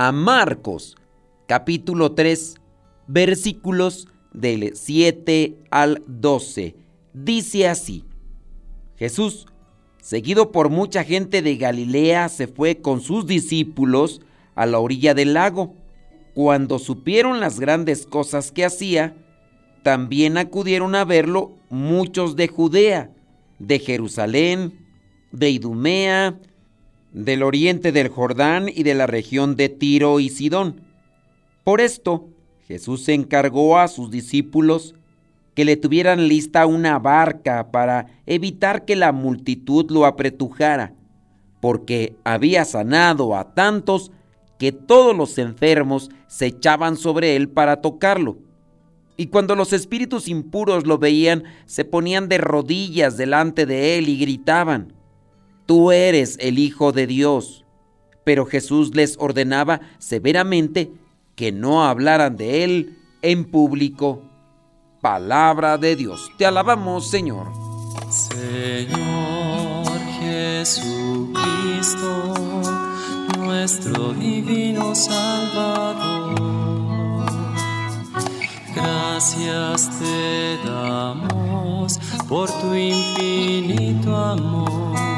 a Marcos, capítulo 3, versículos del 7 al 12. Dice así, Jesús, seguido por mucha gente de Galilea, se fue con sus discípulos a la orilla del lago. Cuando supieron las grandes cosas que hacía, también acudieron a verlo muchos de Judea, de Jerusalén, de Idumea, del oriente del Jordán y de la región de Tiro y Sidón. Por esto, Jesús encargó a sus discípulos que le tuvieran lista una barca para evitar que la multitud lo apretujara, porque había sanado a tantos que todos los enfermos se echaban sobre él para tocarlo. Y cuando los espíritus impuros lo veían, se ponían de rodillas delante de él y gritaban, tú eres el Hijo de Dios. Pero Jesús les ordenaba severamente que no hablaran de él en público. Palabra de Dios. Te alabamos, Señor. Señor Jesucristo, nuestro divino Salvador. Gracias te damos por tu infinito amor.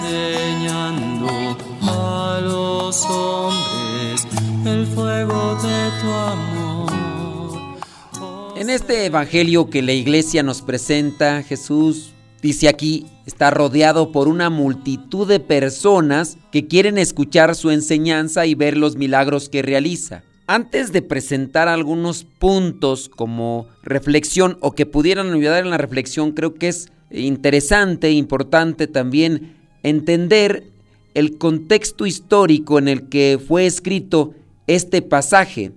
enseñando a los hombres el fuego de tu amor. En este evangelio que la iglesia nos presenta, Jesús dice aquí, está rodeado por una multitud de personas que quieren escuchar su enseñanza y ver los milagros que realiza. Antes de presentar algunos puntos como reflexión o que pudieran ayudar en la reflexión, creo que es interesante, importante también entender el contexto histórico en el que fue escrito este pasaje.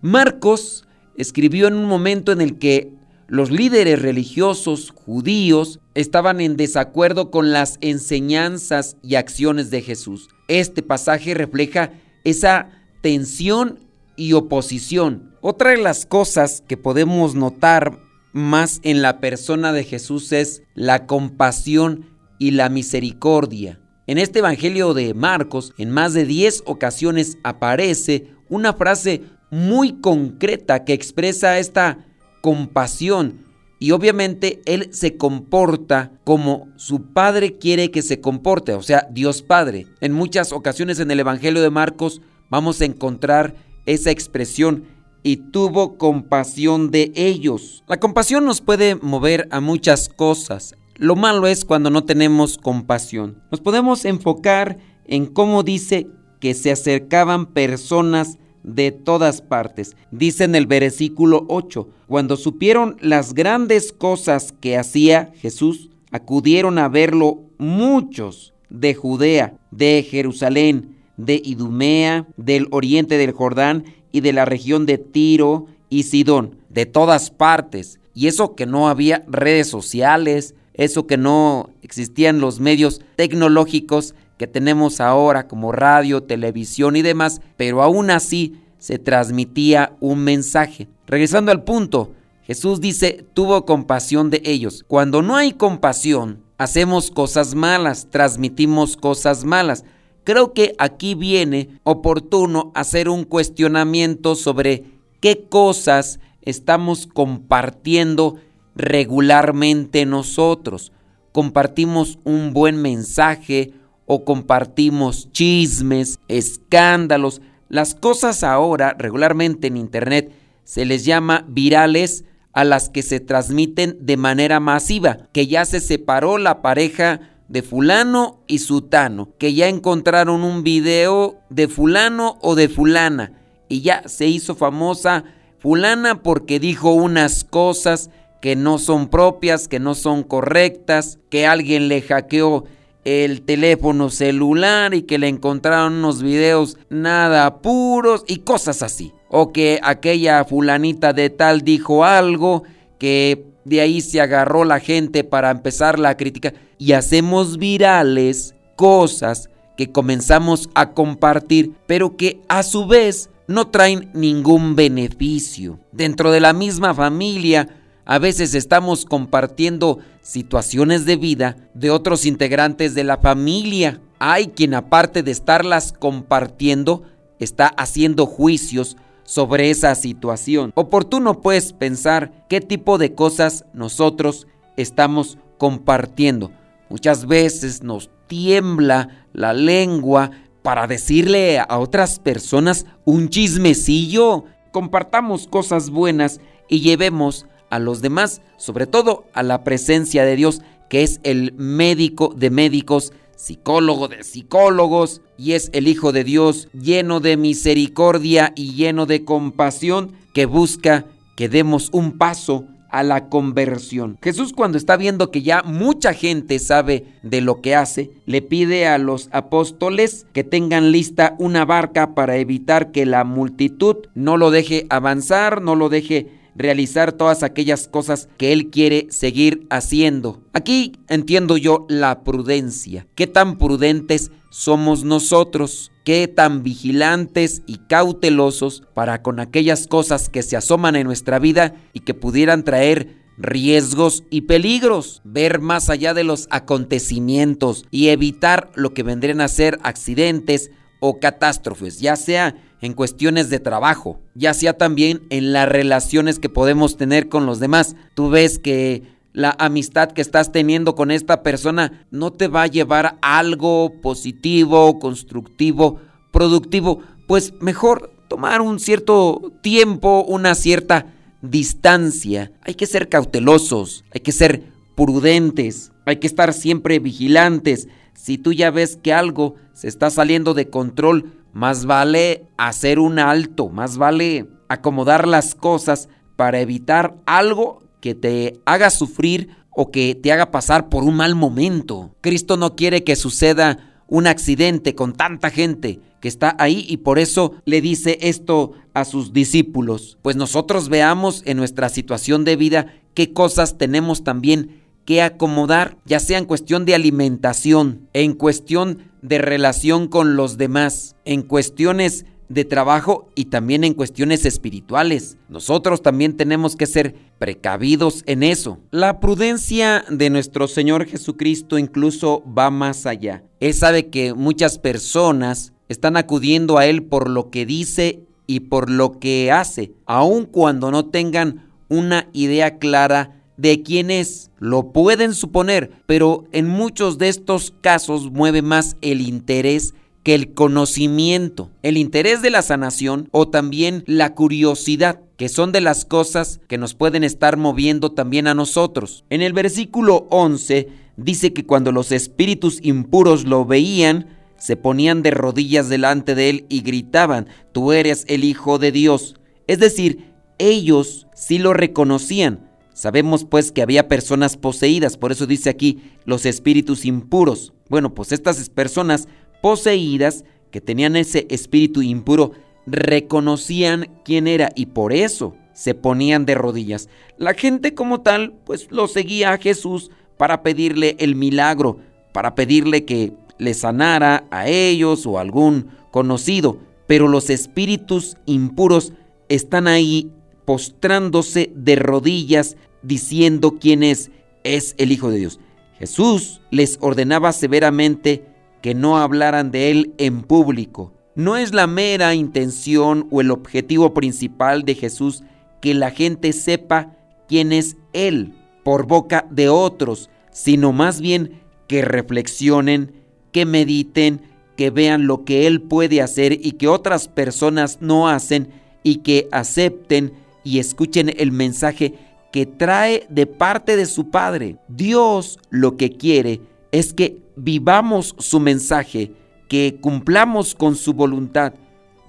Marcos escribió en un momento en el que los líderes religiosos judíos estaban en desacuerdo con las enseñanzas y acciones de Jesús. Este pasaje refleja esa tensión y oposición. Otra de las cosas que podemos notar más en la persona de Jesús es la compasión y la misericordia. En este Evangelio de Marcos, en más de 10 ocasiones aparece una frase muy concreta que expresa esta compasión y obviamente Él se comporta como su Padre quiere que se comporte, o sea, Dios Padre. En muchas ocasiones en el Evangelio de Marcos vamos a encontrar esa expresión y tuvo compasión de ellos. La compasión nos puede mover a muchas cosas. Lo malo es cuando no tenemos compasión. Nos podemos enfocar en cómo dice que se acercaban personas de todas partes. Dice en el versículo 8, cuando supieron las grandes cosas que hacía Jesús, acudieron a verlo muchos de Judea, de Jerusalén, de Idumea, del oriente del Jordán y de la región de Tiro y Sidón, de todas partes. Y eso que no había redes sociales, eso que no existían los medios tecnológicos que tenemos ahora como radio, televisión y demás, pero aún así se transmitía un mensaje. Regresando al punto, Jesús dice, tuvo compasión de ellos. Cuando no hay compasión, hacemos cosas malas, transmitimos cosas malas. Creo que aquí viene oportuno hacer un cuestionamiento sobre qué cosas estamos compartiendo regularmente nosotros. compartimos un buen mensaje o compartimos chismes, escándalos. Las cosas ahora regularmente en Internet se les llama virales a las que se transmiten de manera masiva, que ya se separó la pareja de fulano y sutano, que ya encontraron un video de fulano o de fulana y ya se hizo famosa fulana porque dijo unas cosas que no son propias, que no son correctas, que alguien le hackeó el teléfono celular y que le encontraron unos videos nada puros y cosas así. O que aquella fulanita de tal dijo algo que de ahí se agarró la gente para empezar la crítica y hacemos virales cosas que comenzamos a compartir, pero que a su vez no traen ningún beneficio. Dentro de la misma familia, a veces estamos compartiendo situaciones de vida de otros integrantes de la familia. Hay quien aparte de estarlas compartiendo, está haciendo juicios sobre esa situación. Oportuno pues pensar qué tipo de cosas nosotros estamos compartiendo. Muchas veces nos tiembla la lengua para decirle a otras personas un chismecillo. Compartamos cosas buenas y llevemos a los demás, sobre todo a la presencia de Dios, que es el médico de médicos, psicólogo de psicólogos, y es el Hijo de Dios lleno de misericordia y lleno de compasión, que busca que demos un paso a la conversión. Jesús cuando está viendo que ya mucha gente sabe de lo que hace, le pide a los apóstoles que tengan lista una barca para evitar que la multitud no lo deje avanzar, no lo deje realizar todas aquellas cosas que Él quiere seguir haciendo. Aquí entiendo yo la prudencia. ¿Qué tan prudentes somos nosotros? ¿Qué tan vigilantes y cautelosos para con aquellas cosas que se asoman en nuestra vida y que pudieran traer riesgos y peligros, ver más allá de los acontecimientos y evitar lo que vendrían a ser accidentes o catástrofes, ya sea en cuestiones de trabajo, ya sea también en las relaciones que podemos tener con los demás. Tú ves que la amistad que estás teniendo con esta persona no te va a llevar a algo positivo, constructivo, productivo, pues mejor tomar un cierto tiempo, una cierta distancia. Hay que ser cautelosos, hay que ser prudentes, hay que estar siempre vigilantes. Si tú ya ves que algo se está saliendo de control, más vale hacer un alto, más vale acomodar las cosas para evitar algo que te haga sufrir o que te haga pasar por un mal momento. Cristo no quiere que suceda un accidente con tanta gente que está ahí y por eso le dice esto a sus discípulos. Pues nosotros veamos en nuestra situación de vida qué cosas tenemos también que acomodar, ya sea en cuestión de alimentación, en cuestión de relación con los demás, en cuestiones de trabajo y también en cuestiones espirituales. Nosotros también tenemos que ser precavidos en eso. La prudencia de nuestro Señor Jesucristo incluso va más allá. Él sabe que muchas personas están acudiendo a Él por lo que dice y por lo que hace, aun cuando no tengan una idea clara de quién es. Lo pueden suponer, pero en muchos de estos casos mueve más el interés que el conocimiento, el interés de la sanación o también la curiosidad, que son de las cosas que nos pueden estar moviendo también a nosotros. En el versículo 11 dice que cuando los espíritus impuros lo veían, se ponían de rodillas delante de él y gritaban, tú eres el Hijo de Dios. Es decir, ellos sí lo reconocían, Sabemos pues que había personas poseídas, por eso dice aquí los espíritus impuros. Bueno, pues estas personas poseídas que tenían ese espíritu impuro reconocían quién era y por eso se ponían de rodillas. La gente como tal pues lo seguía a Jesús para pedirle el milagro, para pedirle que le sanara a ellos o a algún conocido, pero los espíritus impuros están ahí postrándose de rodillas diciendo quién es, es el Hijo de Dios. Jesús les ordenaba severamente que no hablaran de él en público. No es la mera intención o el objetivo principal de Jesús que la gente sepa quién es Él por boca de otros, sino más bien que reflexionen, que mediten, que vean lo que Él puede hacer y que otras personas no hacen y que acepten y escuchen el mensaje que trae de parte de su Padre. Dios lo que quiere es que vivamos su mensaje, que cumplamos con su voluntad.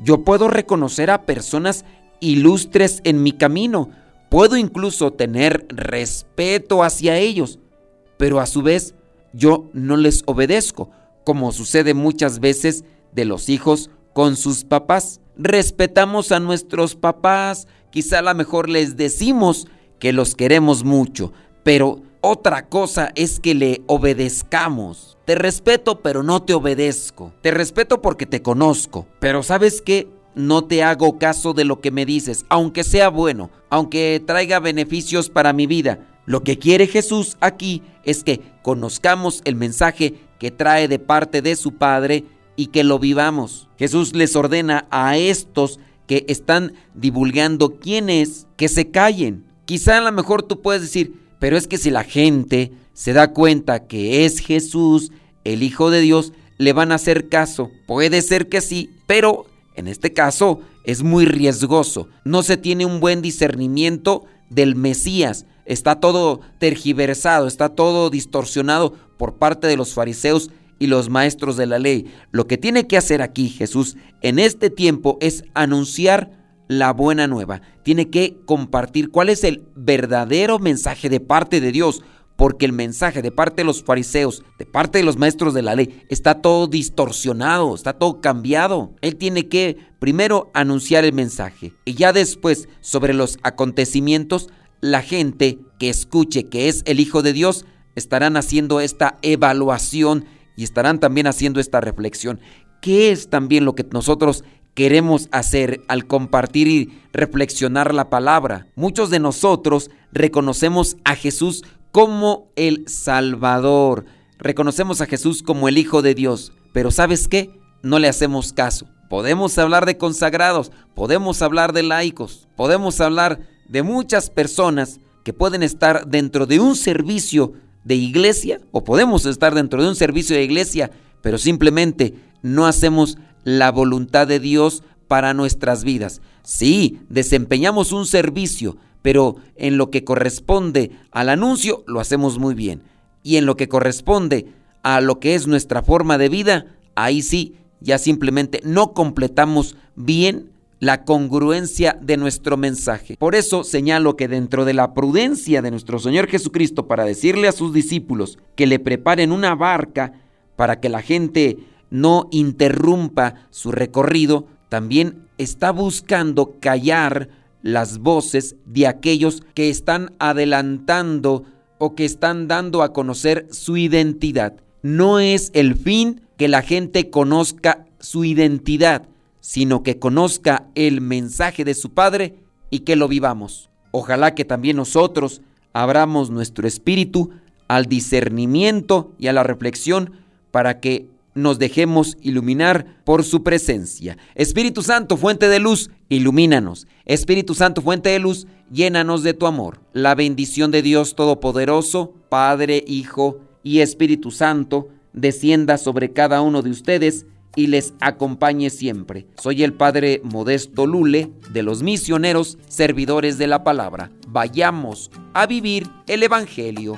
Yo puedo reconocer a personas ilustres en mi camino, puedo incluso tener respeto hacia ellos, pero a su vez yo no les obedezco, como sucede muchas veces de los hijos con sus papás. Respetamos a nuestros papás, quizá a lo mejor les decimos que los queremos mucho, pero otra cosa es que le obedezcamos. Te respeto, pero no te obedezco. Te respeto porque te conozco, pero ¿sabes qué? No te hago caso de lo que me dices, aunque sea bueno, aunque traiga beneficios para mi vida. Lo que quiere Jesús aquí es que conozcamos el mensaje que trae de parte de su Padre y que lo vivamos. Jesús les ordena a estos que están divulgando quién es que se callen. Quizá a lo mejor tú puedes decir, pero es que si la gente se da cuenta que es Jesús, el Hijo de Dios, le van a hacer caso. Puede ser que sí, pero en este caso es muy riesgoso. No se tiene un buen discernimiento del Mesías. Está todo tergiversado, está todo distorsionado por parte de los fariseos y los maestros de la ley. Lo que tiene que hacer aquí Jesús en este tiempo es anunciar la buena nueva. Tiene que compartir cuál es el verdadero mensaje de parte de Dios, porque el mensaje de parte de los fariseos, de parte de los maestros de la ley, está todo distorsionado, está todo cambiado. Él tiene que primero anunciar el mensaje y ya después sobre los acontecimientos, la gente que escuche que es el Hijo de Dios estarán haciendo esta evaluación y estarán también haciendo esta reflexión. ¿Qué es también lo que nosotros queremos hacer al compartir y reflexionar la palabra? Muchos de nosotros reconocemos a Jesús como el Salvador. Reconocemos a Jesús como el Hijo de Dios. Pero ¿sabes qué? No le hacemos caso. Podemos hablar de consagrados, podemos hablar de laicos, podemos hablar de muchas personas que pueden estar dentro de un servicio de iglesia o podemos estar dentro de un servicio de iglesia, pero simplemente no hacemos la voluntad de Dios para nuestras vidas. Sí, desempeñamos un servicio, pero en lo que corresponde al anuncio lo hacemos muy bien. Y en lo que corresponde a lo que es nuestra forma de vida, ahí sí, ya simplemente no completamos bien la congruencia de nuestro mensaje. Por eso señalo que dentro de la prudencia de nuestro Señor Jesucristo para decirle a sus discípulos que le preparen una barca para que la gente no interrumpa su recorrido, también está buscando callar las voces de aquellos que están adelantando o que están dando a conocer su identidad. No es el fin que la gente conozca su identidad, sino que conozca el mensaje de su Padre y que lo vivamos. Ojalá que también nosotros abramos nuestro espíritu al discernimiento y a la reflexión para que nos dejemos iluminar por su presencia. Espíritu Santo, fuente de luz, ilumínanos. Espíritu Santo, fuente de luz, llénanos de tu amor. La bendición de Dios Todopoderoso, Padre, Hijo y Espíritu Santo, descienda sobre cada uno de ustedes y les acompañe siempre. Soy el Padre Modesto Lule de los misioneros servidores de la palabra. Vayamos a vivir el Evangelio.